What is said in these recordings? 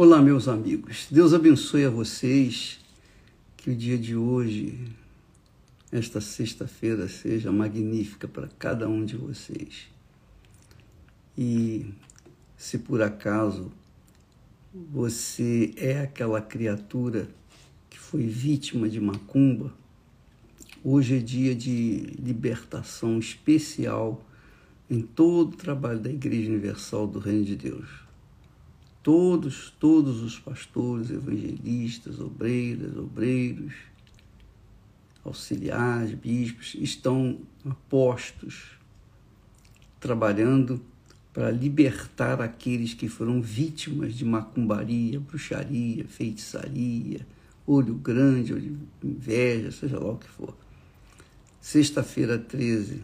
Olá, meus amigos. Deus abençoe a vocês. Que o dia de hoje, esta sexta-feira, seja magnífica para cada um de vocês. E se por acaso você é aquela criatura que foi vítima de macumba, hoje é dia de libertação especial em todo o trabalho da Igreja Universal do Reino de Deus todos, todos os pastores, evangelistas, obreiras, obreiros, auxiliares, bispos estão postos, trabalhando para libertar aqueles que foram vítimas de macumbaria, bruxaria, feitiçaria, olho grande, olho inveja, seja lá o que for. Sexta-feira 13.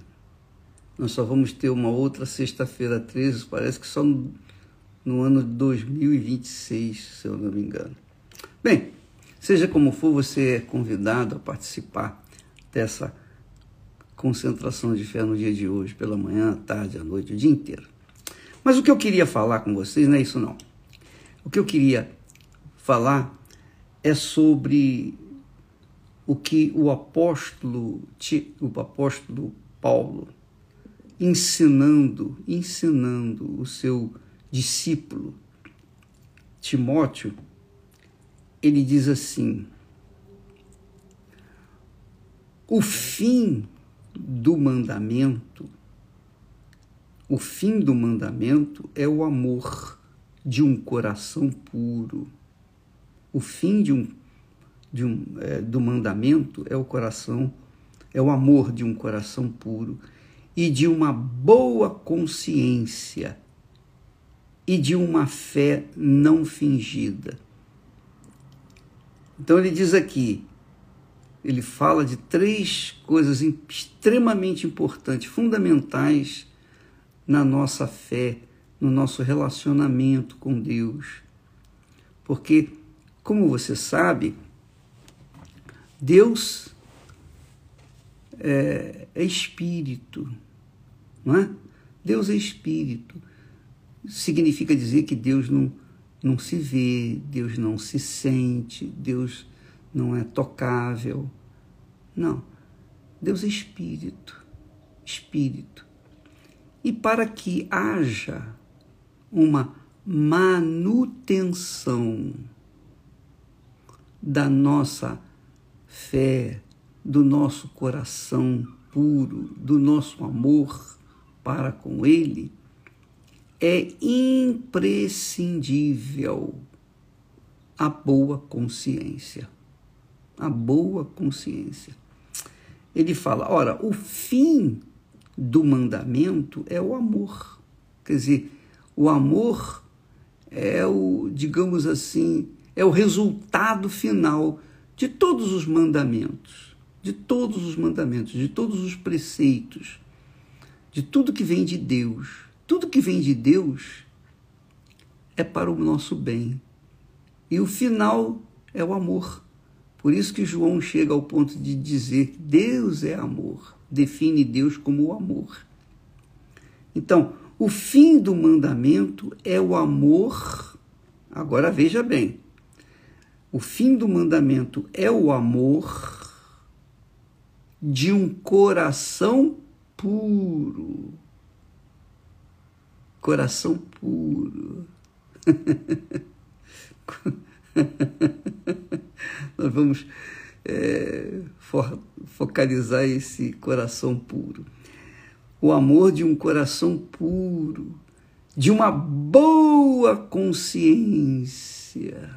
Nós só vamos ter uma outra sexta-feira 13, parece que só no ano de 2026, se eu não me engano. Bem, seja como for, você é convidado a participar dessa concentração de fé no dia de hoje, pela manhã, à tarde, à noite, o dia inteiro. Mas o que eu queria falar com vocês não é isso não. O que eu queria falar é sobre o que o apóstolo, o apóstolo Paulo ensinando, ensinando o seu discípulo, Timóteo, ele diz assim: o fim do mandamento, o fim do mandamento é o amor de um coração puro. O fim de um, de um, é, do mandamento é o coração, é o amor de um coração puro e de uma boa consciência e de uma fé não fingida. Então ele diz aqui, ele fala de três coisas extremamente importantes, fundamentais na nossa fé, no nosso relacionamento com Deus. Porque, como você sabe, Deus é, é espírito, não é? Deus é espírito significa dizer que Deus não, não se vê, Deus não se sente, Deus não é tocável. Não. Deus é espírito. Espírito. E para que haja uma manutenção da nossa fé, do nosso coração puro, do nosso amor para com Ele, é imprescindível a boa consciência. A boa consciência. Ele fala: ora, o fim do mandamento é o amor. Quer dizer, o amor é o, digamos assim, é o resultado final de todos os mandamentos, de todos os mandamentos, de todos os preceitos, de tudo que vem de Deus. Tudo que vem de Deus é para o nosso bem. E o final é o amor. Por isso que João chega ao ponto de dizer que Deus é amor, define Deus como o amor. Então, o fim do mandamento é o amor. Agora veja bem. O fim do mandamento é o amor de um coração puro coração puro. Nós vamos é, focalizar esse coração puro. O amor de um coração puro, de uma boa consciência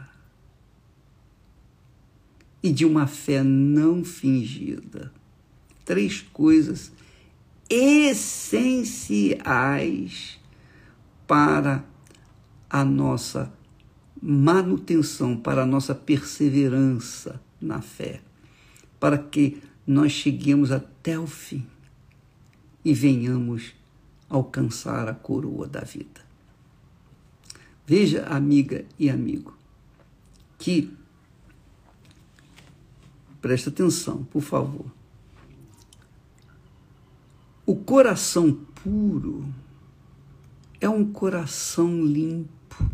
e de uma fé não fingida. Três coisas essenciais para a nossa manutenção, para a nossa perseverança na fé, para que nós cheguemos até o fim e venhamos alcançar a coroa da vida. Veja, amiga e amigo, que presta atenção, por favor. O coração puro é um coração limpo,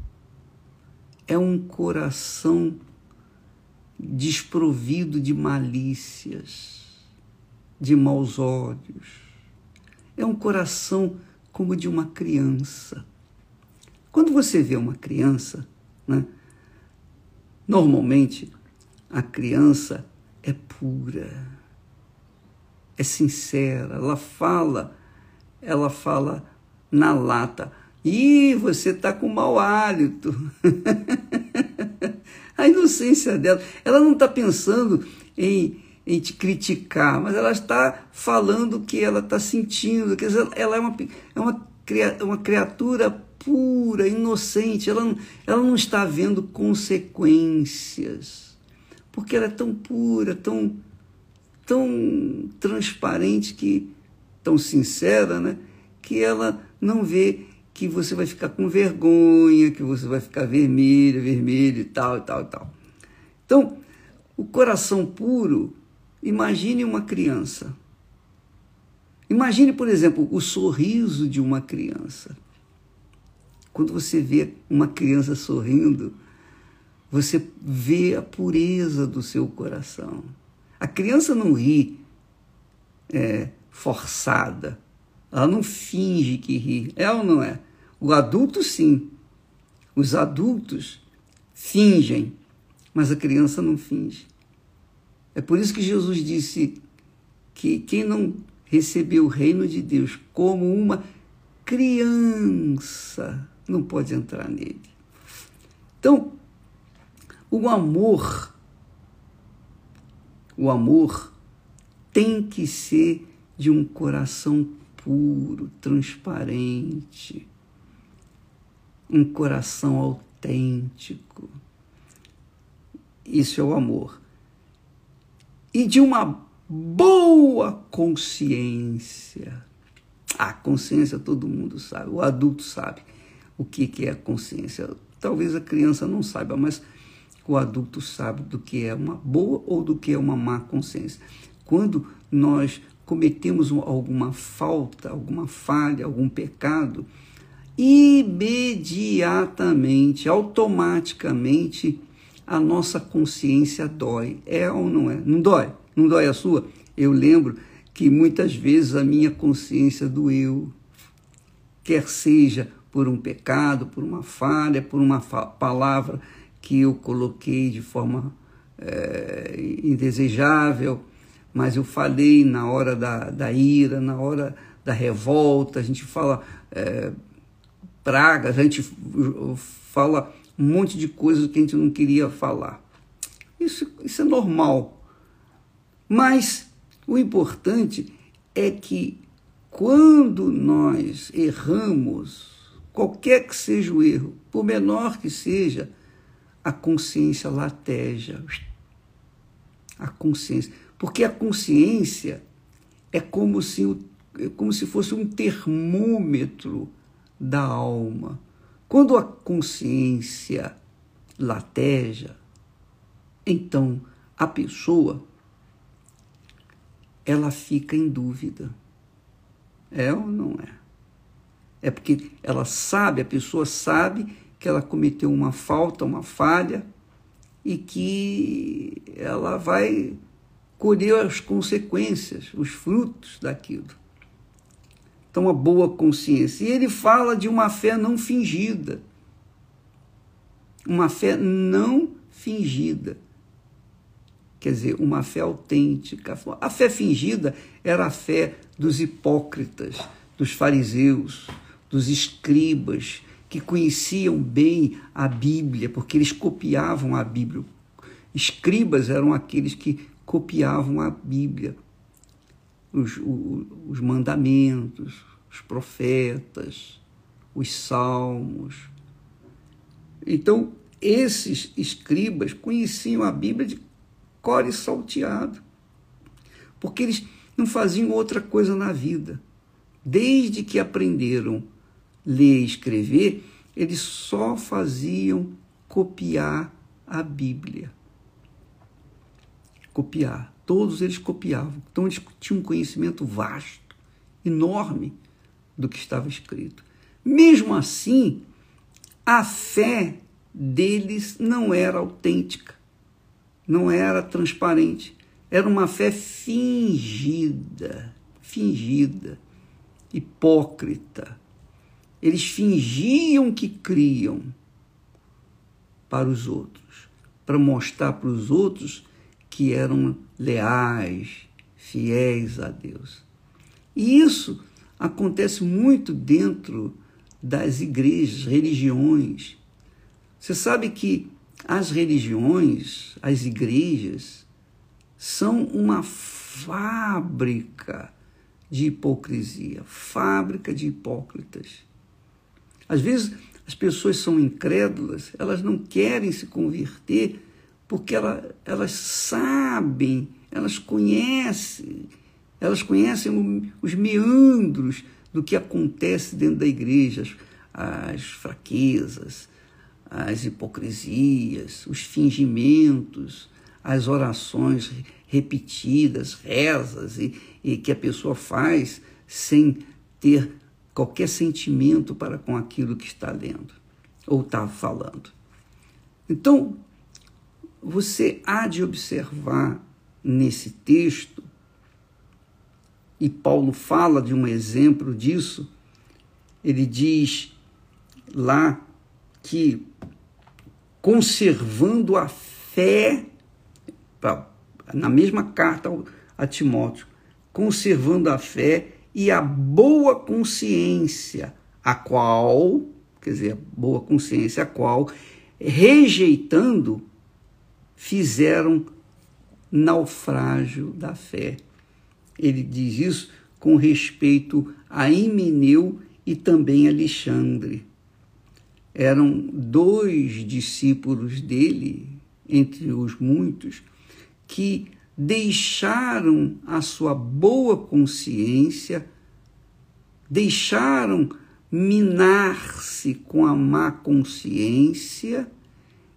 é um coração desprovido de malícias, de maus olhos. É um coração como de uma criança. Quando você vê uma criança, né, normalmente a criança é pura, é sincera, ela fala, ela fala na lata. E você está com mau hálito. a inocência dela, ela não está pensando em, em te criticar, mas ela está falando o que ela está sentindo. Quer dizer, ela é uma, é uma, uma criatura pura, inocente, ela, ela não está vendo consequências, porque ela é tão pura, tão, tão transparente, que, tão sincera, né? que ela não vê que você vai ficar com vergonha, que você vai ficar vermelha, vermelho e tal, e tal, e tal. Então, o coração puro, imagine uma criança. Imagine, por exemplo, o sorriso de uma criança. Quando você vê uma criança sorrindo, você vê a pureza do seu coração. A criança não ri é, forçada, ela não finge que ri. É ou não é? O adulto, sim. Os adultos fingem, mas a criança não finge. É por isso que Jesus disse que quem não recebeu o reino de Deus como uma criança não pode entrar nele. Então, o amor, o amor tem que ser de um coração puro, transparente, um coração autêntico. Isso é o amor. E de uma boa consciência. A consciência todo mundo sabe, o adulto sabe o que é a consciência. Talvez a criança não saiba, mas o adulto sabe do que é uma boa ou do que é uma má consciência. Quando nós cometemos alguma falta, alguma falha, algum pecado, imediatamente, automaticamente, a nossa consciência dói. É ou não é? Não dói? Não dói a sua? Eu lembro que muitas vezes a minha consciência doeu, quer seja por um pecado, por uma falha, por uma fa palavra que eu coloquei de forma é, indesejável mas eu falei na hora da, da ira, na hora da revolta, a gente fala é, praga, a gente fala um monte de coisas que a gente não queria falar. Isso, isso é normal. Mas o importante é que quando nós erramos, qualquer que seja o erro, por menor que seja, a consciência lateja. A consciência. Porque a consciência é como se, é como se fosse um termômetro da alma. Quando a consciência lateja, então a pessoa ela fica em dúvida. É ou não é? É porque ela sabe, a pessoa sabe que ela cometeu uma falta, uma falha e que ela vai colher as consequências, os frutos daquilo. Então, a boa consciência. E ele fala de uma fé não fingida. Uma fé não fingida. Quer dizer, uma fé autêntica. A fé fingida era a fé dos hipócritas, dos fariseus, dos escribas, que conheciam bem a Bíblia, porque eles copiavam a Bíblia. Escribas eram aqueles que copiavam a Bíblia, os, os mandamentos, os profetas, os salmos. Então, esses escribas conheciam a Bíblia de core salteado, porque eles não faziam outra coisa na vida. Desde que aprenderam ler e escrever, eles só faziam copiar a Bíblia copiar. Todos eles copiavam. Então eles tinham um conhecimento vasto, enorme do que estava escrito. Mesmo assim, a fé deles não era autêntica, não era transparente. Era uma fé fingida, fingida, hipócrita. Eles fingiam que criam para os outros, para mostrar para os outros que eram leais, fiéis a Deus. E isso acontece muito dentro das igrejas, religiões. Você sabe que as religiões, as igrejas, são uma fábrica de hipocrisia, fábrica de hipócritas. Às vezes as pessoas são incrédulas, elas não querem se converter porque ela, elas sabem, elas conhecem, elas conhecem os meandros do que acontece dentro da igreja, as fraquezas, as hipocrisias, os fingimentos, as orações repetidas, rezas, e, e que a pessoa faz sem ter qualquer sentimento para com aquilo que está lendo ou está falando. Então, você há de observar nesse texto, e Paulo fala de um exemplo disso, ele diz lá que conservando a fé, na mesma carta a Timóteo, conservando a fé e a boa consciência, a qual, quer dizer, boa consciência, a qual, rejeitando, fizeram naufrágio da fé. Ele diz isso com respeito a Himeneu e também Alexandre. Eram dois discípulos dele, entre os muitos, que deixaram a sua boa consciência, deixaram minar-se com a má consciência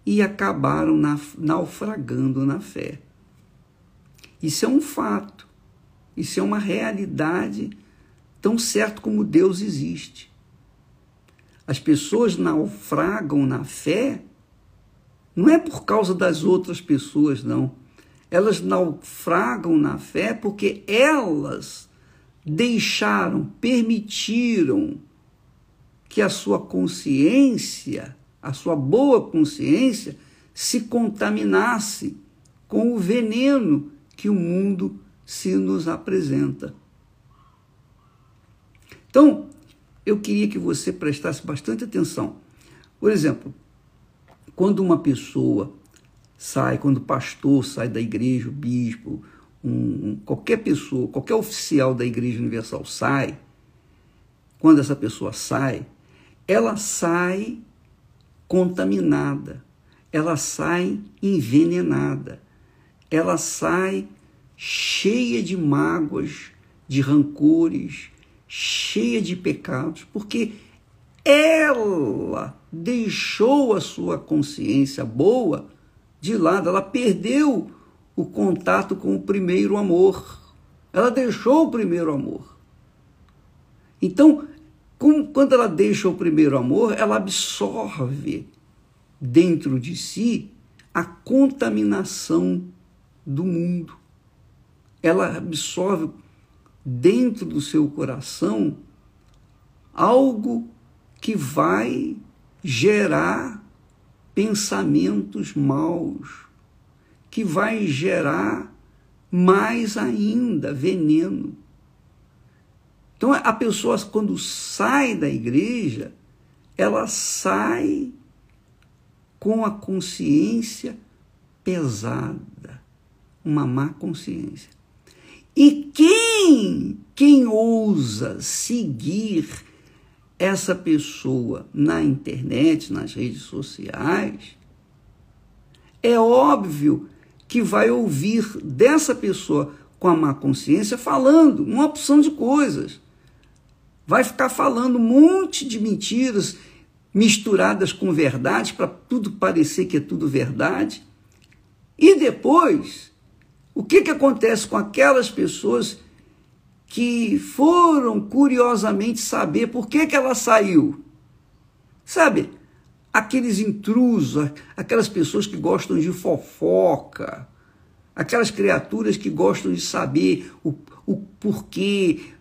e acabaram naufragando na fé. Isso é um fato, isso é uma realidade, tão certo como Deus existe. As pessoas naufragam na fé não é por causa das outras pessoas, não elas naufragam na fé porque elas deixaram, permitiram que a sua consciência, a sua boa consciência, se contaminasse com o veneno que o mundo se nos apresenta. Então, eu queria que você prestasse bastante atenção. Por exemplo, quando uma pessoa sai, quando o pastor sai da igreja, o bispo, um, qualquer pessoa, qualquer oficial da Igreja Universal sai, quando essa pessoa sai, ela sai contaminada, ela sai envenenada, ela sai cheia de mágoas, de rancores, cheia de pecados, porque ela deixou a sua consciência boa de lado, ela perdeu o contato com o primeiro amor. Ela deixou o primeiro amor. Então, quando ela deixa o primeiro amor, ela absorve dentro de si a contaminação do mundo. Ela absorve dentro do seu coração algo que vai gerar pensamentos maus, que vai gerar mais ainda veneno. Então a pessoa quando sai da igreja, ela sai com a consciência pesada, uma má consciência. E quem, quem ousa seguir essa pessoa na internet, nas redes sociais, é óbvio que vai ouvir dessa pessoa com a má consciência falando uma opção de coisas. Vai ficar falando um monte de mentiras misturadas com verdade para tudo parecer que é tudo verdade. E depois, o que, que acontece com aquelas pessoas que foram curiosamente saber por que, que ela saiu. Sabe, aqueles intrusos, aquelas pessoas que gostam de fofoca, aquelas criaturas que gostam de saber o, o porquê,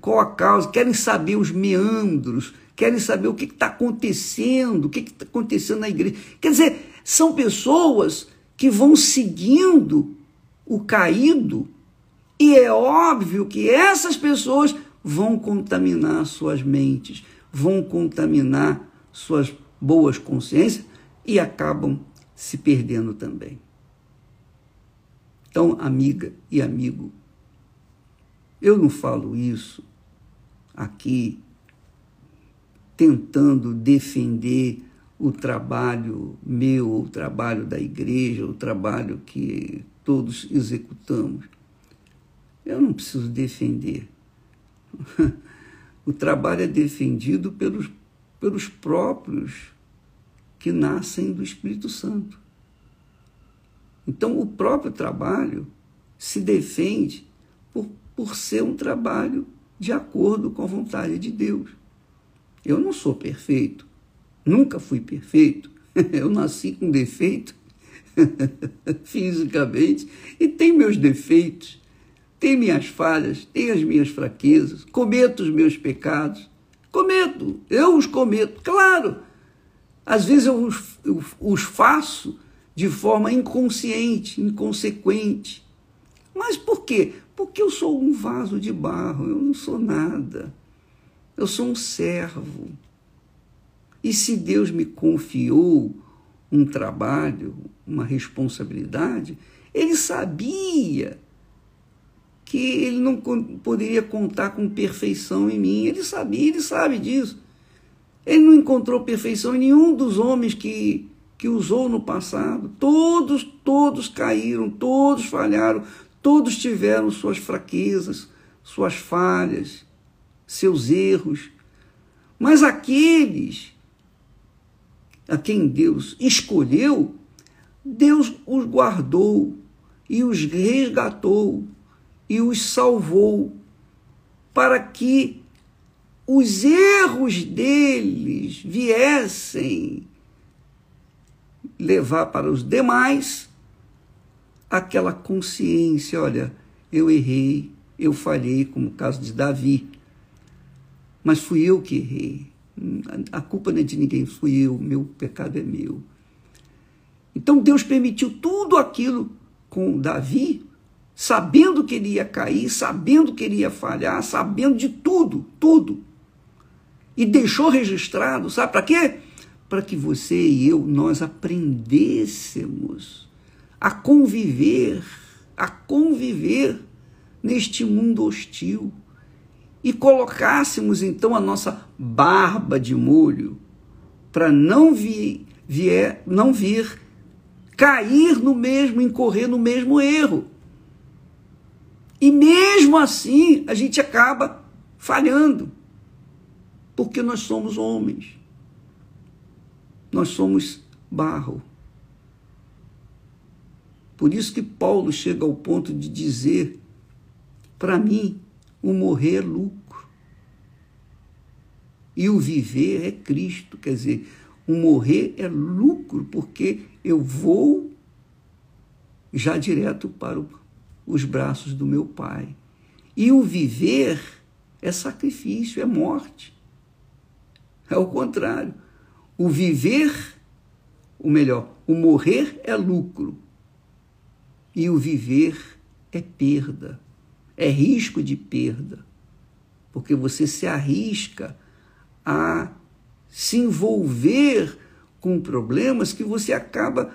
qual a causa, querem saber os meandros, querem saber o que está acontecendo, o que está acontecendo na igreja. Quer dizer, são pessoas que vão seguindo o caído, e é óbvio que essas pessoas vão contaminar suas mentes, vão contaminar suas boas consciências e acabam se perdendo também. Então, amiga e amigo, eu não falo isso aqui tentando defender o trabalho meu, o trabalho da igreja, o trabalho que todos executamos. Eu não preciso defender. O trabalho é defendido pelos, pelos próprios que nascem do Espírito Santo. Então, o próprio trabalho se defende por ser um trabalho de acordo com a vontade de Deus. Eu não sou perfeito, nunca fui perfeito, eu nasci com defeito fisicamente e tenho meus defeitos, tenho minhas falhas, tenho as minhas fraquezas, cometo os meus pecados, cometo, eu os cometo, claro às vezes eu os, eu os faço de forma inconsciente, inconsequente. Mas por quê? Porque eu sou um vaso de barro, eu não sou nada. Eu sou um servo. E se Deus me confiou um trabalho, uma responsabilidade, ele sabia que ele não poderia contar com perfeição em mim. Ele sabia, ele sabe disso. Ele não encontrou perfeição em nenhum dos homens que, que usou no passado. Todos, todos caíram, todos falharam, todos tiveram suas fraquezas, suas falhas, seus erros. Mas aqueles a quem Deus escolheu, Deus os guardou e os resgatou e os salvou para que os erros deles viessem levar para os demais aquela consciência: olha, eu errei, eu falhei, como o caso de Davi, mas fui eu que errei. A culpa não é de ninguém, fui eu, meu pecado é meu. Então Deus permitiu tudo aquilo com Davi, sabendo que ele ia cair, sabendo que ele ia falhar, sabendo de tudo, tudo e deixou registrado, sabe para quê? Para que você e eu nós aprendêssemos a conviver, a conviver neste mundo hostil e colocássemos então a nossa barba de molho para não vir, vier, não vir cair no mesmo, incorrer no mesmo erro. E mesmo assim, a gente acaba falhando porque nós somos homens. Nós somos barro. Por isso que Paulo chega ao ponto de dizer: para mim, o morrer é lucro. E o viver é Cristo. Quer dizer, o morrer é lucro, porque eu vou já direto para os braços do meu Pai. E o viver é sacrifício, é morte. É o contrário. O viver, o melhor, o morrer é lucro. E o viver é perda. É risco de perda. Porque você se arrisca a se envolver com problemas que você acaba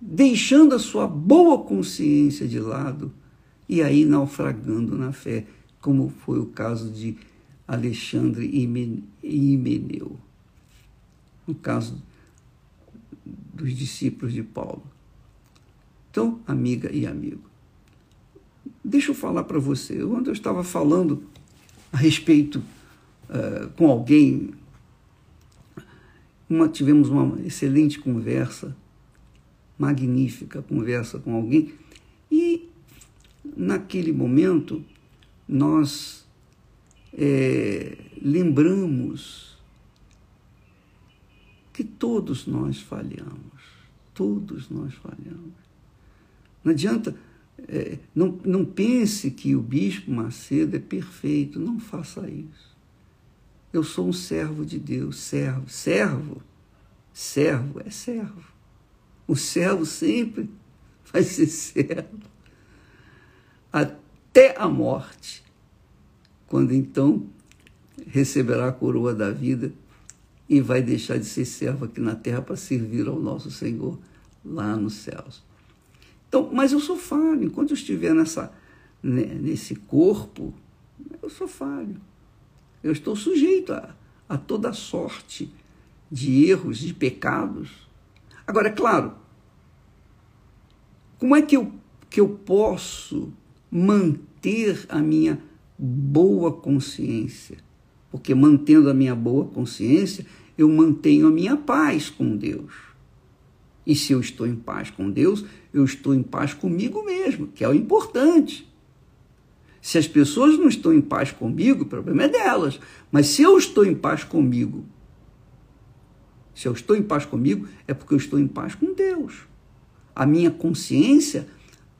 deixando a sua boa consciência de lado e aí naufragando na fé, como foi o caso de Alexandre Himeneu, no caso dos discípulos de Paulo. Então, amiga e amigo, deixa eu falar para você. Quando eu estava falando a respeito uh, com alguém, uma, tivemos uma excelente conversa, magnífica conversa com alguém, e naquele momento nós é, lembramos que todos nós falhamos. Todos nós falhamos. Não adianta, é, não, não pense que o bispo Macedo é perfeito. Não faça isso. Eu sou um servo de Deus, servo, servo, servo é servo. O servo sempre vai ser servo. Até a morte, quando então receberá a coroa da vida e vai deixar de ser servo aqui na terra para servir ao nosso Senhor lá nos céus. Então, mas eu sou falho. Enquanto eu estiver nessa, nesse corpo, eu sou falho. Eu estou sujeito a, a toda sorte de erros, de pecados. Agora, é claro, como é que eu, que eu posso manter a minha boa consciência? porque mantendo a minha boa consciência, eu mantenho a minha paz com Deus. E se eu estou em paz com Deus, eu estou em paz comigo mesmo, que é o importante. Se as pessoas não estão em paz comigo, o problema é delas. Mas se eu estou em paz comigo, se eu estou em paz comigo, é porque eu estou em paz com Deus. A minha consciência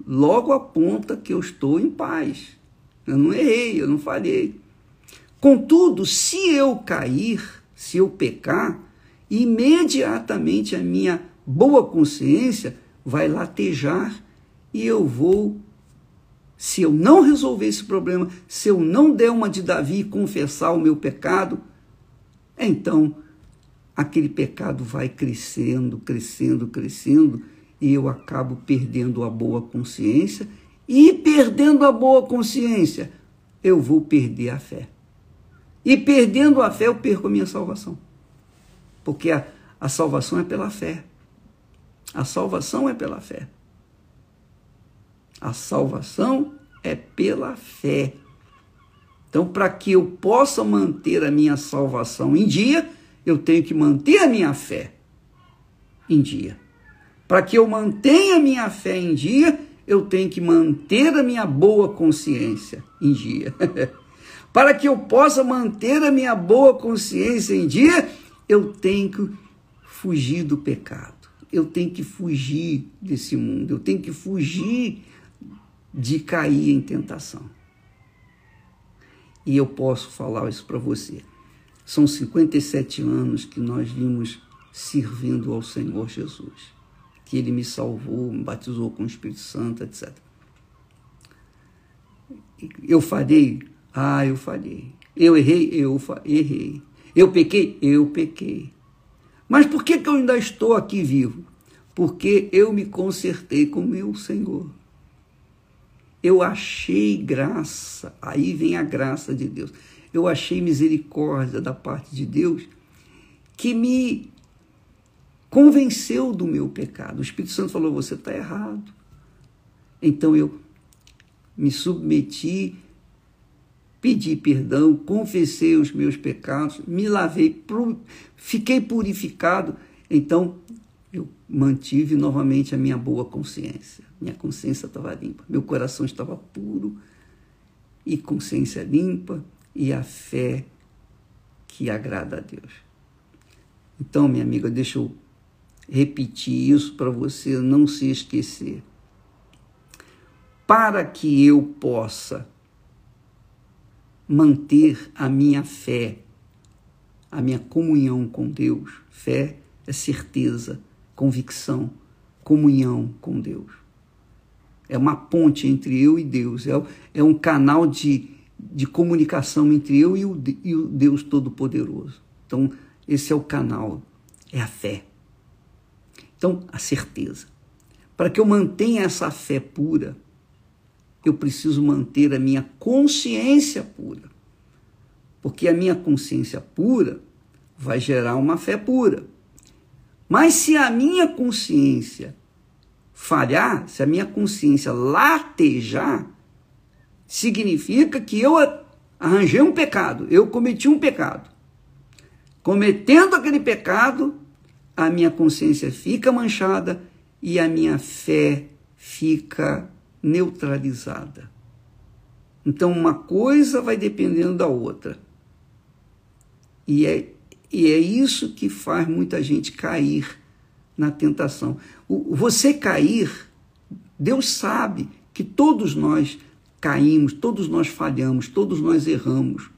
logo aponta que eu estou em paz. Eu não errei, eu não falhei. Contudo, se eu cair, se eu pecar, imediatamente a minha boa consciência vai latejar e eu vou, se eu não resolver esse problema, se eu não der uma de Davi e confessar o meu pecado, então aquele pecado vai crescendo, crescendo, crescendo e eu acabo perdendo a boa consciência e perdendo a boa consciência, eu vou perder a fé. E perdendo a fé, eu perco a minha salvação. Porque a, a salvação é pela fé. A salvação é pela fé. A salvação é pela fé. Então, para que eu possa manter a minha salvação em dia, eu tenho que manter a minha fé em dia. Para que eu mantenha a minha fé em dia, eu tenho que manter a minha boa consciência em dia. Para que eu possa manter a minha boa consciência em dia, eu tenho que fugir do pecado. Eu tenho que fugir desse mundo. Eu tenho que fugir de cair em tentação. E eu posso falar isso para você. São 57 anos que nós vimos servindo ao Senhor Jesus. Que Ele me salvou, me batizou com o Espírito Santo, etc. Eu farei ah, eu falhei. Eu errei, eu errei. Eu pequei, eu pequei. Mas por que, que eu ainda estou aqui vivo? Porque eu me consertei com meu Senhor. Eu achei graça, aí vem a graça de Deus. Eu achei misericórdia da parte de Deus que me convenceu do meu pecado. O Espírito Santo falou: você está errado. Então eu me submeti pedi perdão, confessei os meus pecados, me lavei, fiquei purificado. Então, eu mantive novamente a minha boa consciência. Minha consciência estava limpa, meu coração estava puro e consciência limpa e a fé que agrada a Deus. Então, minha amiga, deixa eu repetir isso para você não se esquecer. Para que eu possa manter a minha fé, a minha comunhão com Deus. Fé é certeza, convicção, comunhão com Deus. É uma ponte entre eu e Deus, é, é um canal de, de comunicação entre eu e o, e o Deus Todo-Poderoso. Então, esse é o canal, é a fé. Então, a certeza. Para que eu mantenha essa fé pura, eu preciso manter a minha consciência pura. Porque a minha consciência pura vai gerar uma fé pura. Mas se a minha consciência falhar, se a minha consciência latejar, significa que eu arranjei um pecado, eu cometi um pecado. Cometendo aquele pecado, a minha consciência fica manchada e a minha fé fica neutralizada. Então, uma coisa vai dependendo da outra. E é E é isso que faz muita gente cair na tentação. O, você cair, Deus sabe que todos nós caímos, todos nós falhamos, todos nós erramos.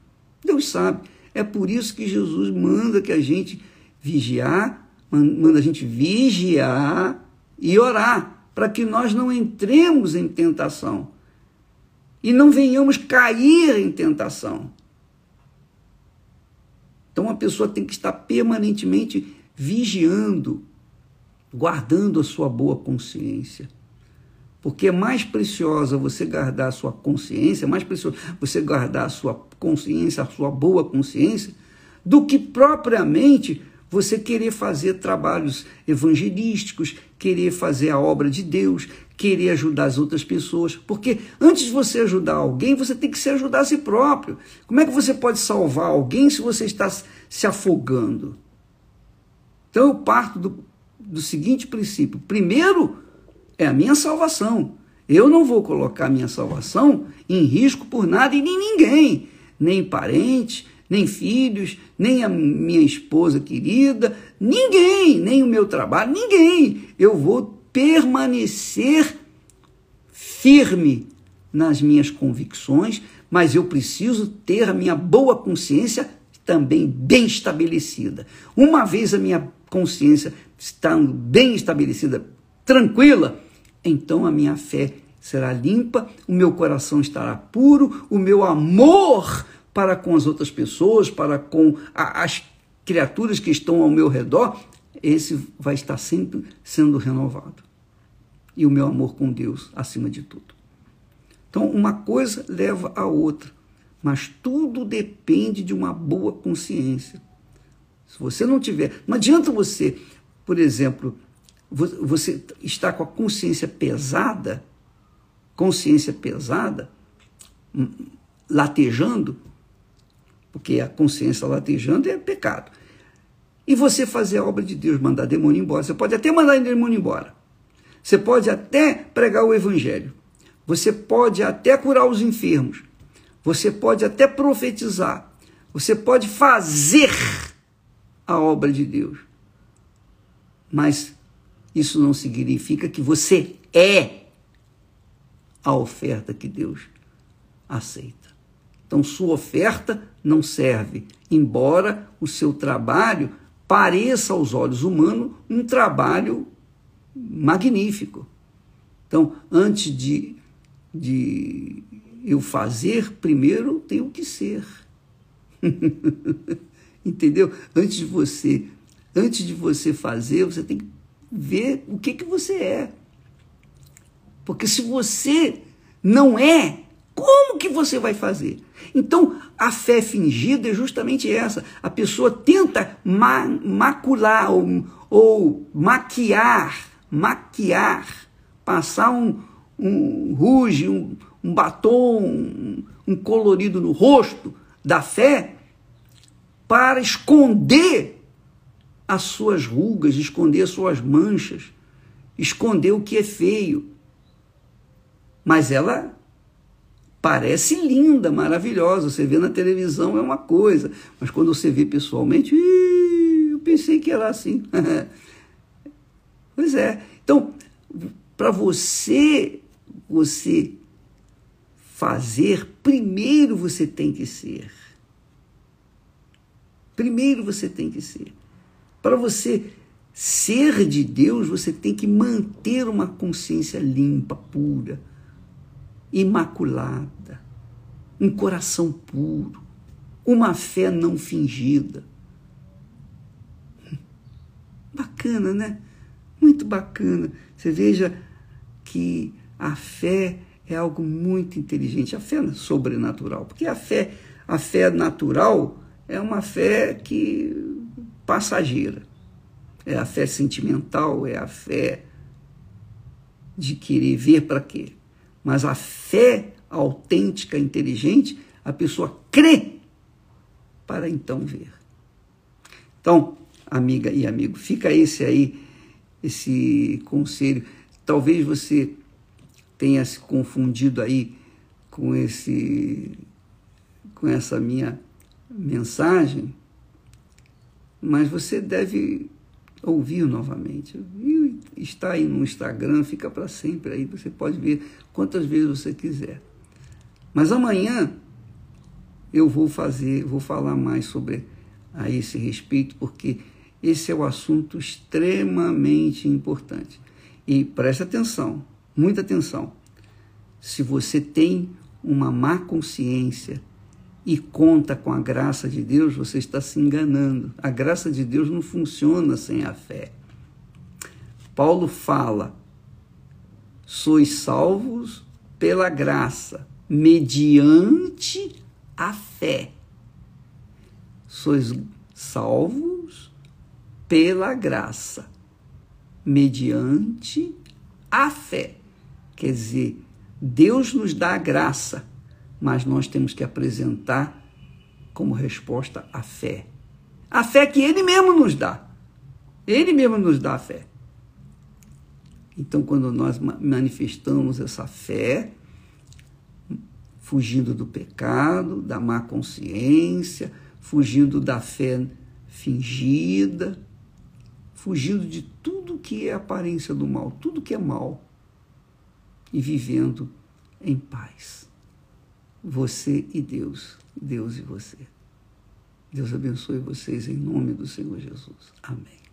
Deus sabe. É por isso que Jesus manda que a gente vigiar, manda a gente vigiar e orar, para que nós não entremos em tentação e não venhamos cair em tentação. Então a pessoa tem que estar permanentemente vigiando, guardando a sua boa consciência. Porque é mais preciosa você guardar a sua consciência, é mais precioso você guardar a sua consciência, a sua boa consciência, do que propriamente você querer fazer trabalhos evangelísticos, querer fazer a obra de Deus, querer ajudar as outras pessoas. Porque antes de você ajudar alguém, você tem que se ajudar a si próprio. Como é que você pode salvar alguém se você está se afogando? Então eu parto do, do seguinte princípio: primeiro é a minha salvação. Eu não vou colocar a minha salvação em risco por nada e nem ninguém, nem parente, nem filhos, nem a minha esposa querida, ninguém, nem o meu trabalho, ninguém. Eu vou permanecer firme nas minhas convicções, mas eu preciso ter a minha boa consciência também bem estabelecida. Uma vez a minha consciência estando bem estabelecida, tranquila, então a minha fé será limpa, o meu coração estará puro, o meu amor para com as outras pessoas, para com a, as criaturas que estão ao meu redor, esse vai estar sempre sendo renovado. E o meu amor com Deus acima de tudo. Então, uma coisa leva a outra, mas tudo depende de uma boa consciência. Se você não tiver, não adianta você, por exemplo, você está com a consciência pesada, consciência pesada, hum, latejando, porque a consciência latejando é pecado. E você fazer a obra de Deus, mandar demônio embora. Você pode até mandar demônio embora. Você pode até pregar o evangelho. Você pode até curar os enfermos. Você pode até profetizar. Você pode fazer a obra de Deus. Mas isso não significa que você é a oferta que Deus aceita. Então, sua oferta não serve, embora o seu trabalho pareça aos olhos humanos um trabalho magnífico. Então, antes de, de eu fazer, primeiro tenho que ser. Entendeu? Antes de você, antes de você fazer, você tem que ver o que que você é. Porque se você não é, como que você vai fazer? Então, a fé fingida é justamente essa. A pessoa tenta ma macular ou, ou maquiar, maquiar, passar um, um ruge, um, um batom, um, um colorido no rosto da fé para esconder as suas rugas, esconder as suas manchas, esconder o que é feio. Mas ela parece linda, maravilhosa. Você vê na televisão é uma coisa, mas quando você vê pessoalmente, eu pensei que era assim. pois é. Então, para você, você fazer, primeiro você tem que ser. Primeiro você tem que ser. Para você ser de Deus, você tem que manter uma consciência limpa, pura imaculada, um coração puro, uma fé não fingida. Bacana, né? Muito bacana. Você veja que a fé é algo muito inteligente, a fé sobrenatural, porque a fé, a fé natural é uma fé que passageira. É a fé sentimental, é a fé de querer ver para quê? Mas a fé autêntica, inteligente, a pessoa crê para então ver. Então, amiga e amigo, fica esse aí, esse conselho. Talvez você tenha se confundido aí com esse com essa minha mensagem, mas você deve ouvir novamente. E está aí no Instagram, fica para sempre aí, você pode ver quantas vezes você quiser. Mas amanhã eu vou fazer, vou falar mais sobre a esse respeito, porque esse é um assunto extremamente importante. E preste atenção, muita atenção. Se você tem uma má consciência e conta com a graça de Deus, você está se enganando. A graça de Deus não funciona sem a fé. Paulo fala: sois salvos pela graça, mediante a fé. Sois salvos pela graça, mediante a fé. Quer dizer, Deus nos dá a graça mas nós temos que apresentar como resposta a fé. A fé que Ele mesmo nos dá. Ele mesmo nos dá a fé. Então, quando nós manifestamos essa fé, fugindo do pecado, da má consciência, fugindo da fé fingida, fugindo de tudo que é aparência do mal, tudo que é mal, e vivendo em paz você e Deus, Deus e você. Deus abençoe vocês em nome do Senhor Jesus. Amém.